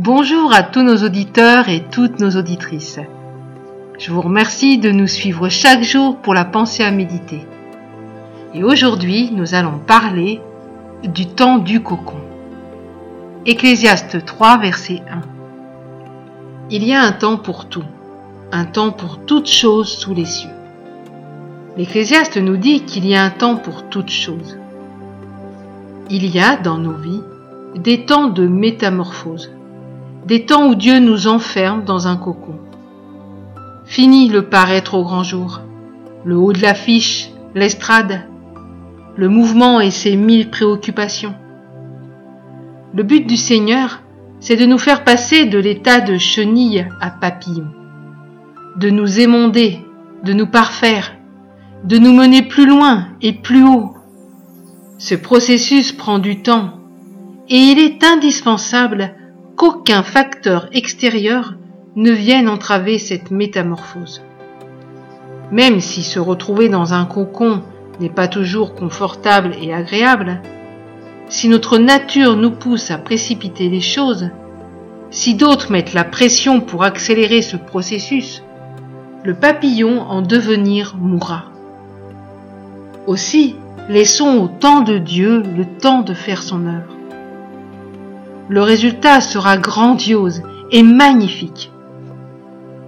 Bonjour à tous nos auditeurs et toutes nos auditrices. Je vous remercie de nous suivre chaque jour pour la pensée à méditer. Et aujourd'hui, nous allons parler du temps du cocon. Ecclésiaste 3, verset 1. Il y a un temps pour tout, un temps pour toutes choses sous les cieux. L'Ecclésiaste nous dit qu'il y a un temps pour toutes choses. Il y a dans nos vies des temps de métamorphose des temps où Dieu nous enferme dans un cocon. Fini le paraître au grand jour, le haut de l'affiche, l'estrade, le mouvement et ses mille préoccupations. Le but du Seigneur, c'est de nous faire passer de l'état de chenille à papillon, de nous émonder, de nous parfaire, de nous mener plus loin et plus haut. Ce processus prend du temps et il est indispensable qu'aucun facteur extérieur ne vienne entraver cette métamorphose. Même si se retrouver dans un cocon n'est pas toujours confortable et agréable, si notre nature nous pousse à précipiter les choses, si d'autres mettent la pression pour accélérer ce processus, le papillon en devenir mourra. Aussi, laissons au temps de Dieu le temps de faire son œuvre le résultat sera grandiose et magnifique.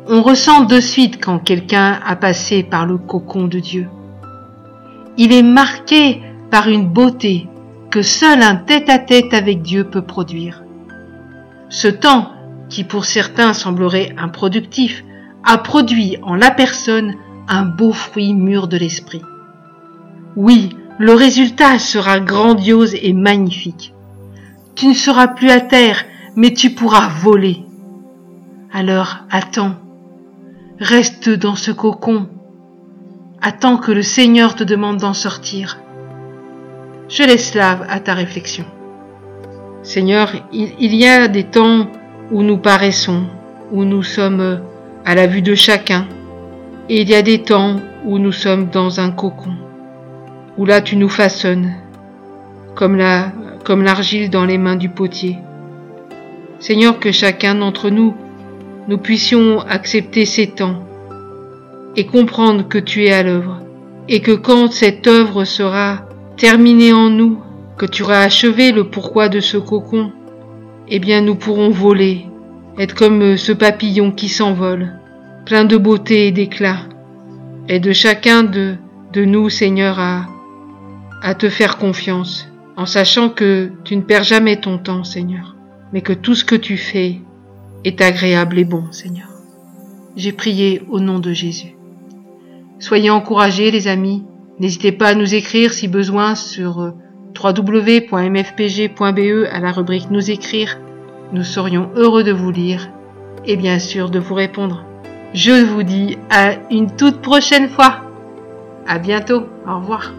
On ressent de suite quand quelqu'un a passé par le cocon de Dieu. Il est marqué par une beauté que seul un tête-à-tête avec Dieu peut produire. Ce temps, qui pour certains semblerait improductif, a produit en la personne un beau fruit mûr de l'esprit. Oui, le résultat sera grandiose et magnifique. Tu ne seras plus à terre, mais tu pourras voler. Alors attends, reste dans ce cocon, attends que le Seigneur te demande d'en sortir. Je laisse là à ta réflexion. Seigneur, il, y a des temps où nous paraissons, où nous sommes à la vue de chacun, et il y a des temps où nous sommes dans un cocon, où là tu nous façonnes, comme la comme l'argile dans les mains du potier. Seigneur, que chacun d'entre nous, nous puissions accepter ces temps et comprendre que tu es à l'œuvre, et que quand cette œuvre sera terminée en nous, que tu auras achevé le pourquoi de ce cocon, eh bien nous pourrons voler, être comme ce papillon qui s'envole, plein de beauté et d'éclat. Aide chacun de, de nous, Seigneur, à, à te faire confiance en sachant que tu ne perds jamais ton temps, Seigneur, mais que tout ce que tu fais est agréable et bon, Seigneur. J'ai prié au nom de Jésus. Soyez encouragés, les amis. N'hésitez pas à nous écrire si besoin sur euh, www.mfpg.be à la rubrique Nous écrire. Nous serions heureux de vous lire et bien sûr de vous répondre. Je vous dis à une toute prochaine fois. À bientôt. Au revoir.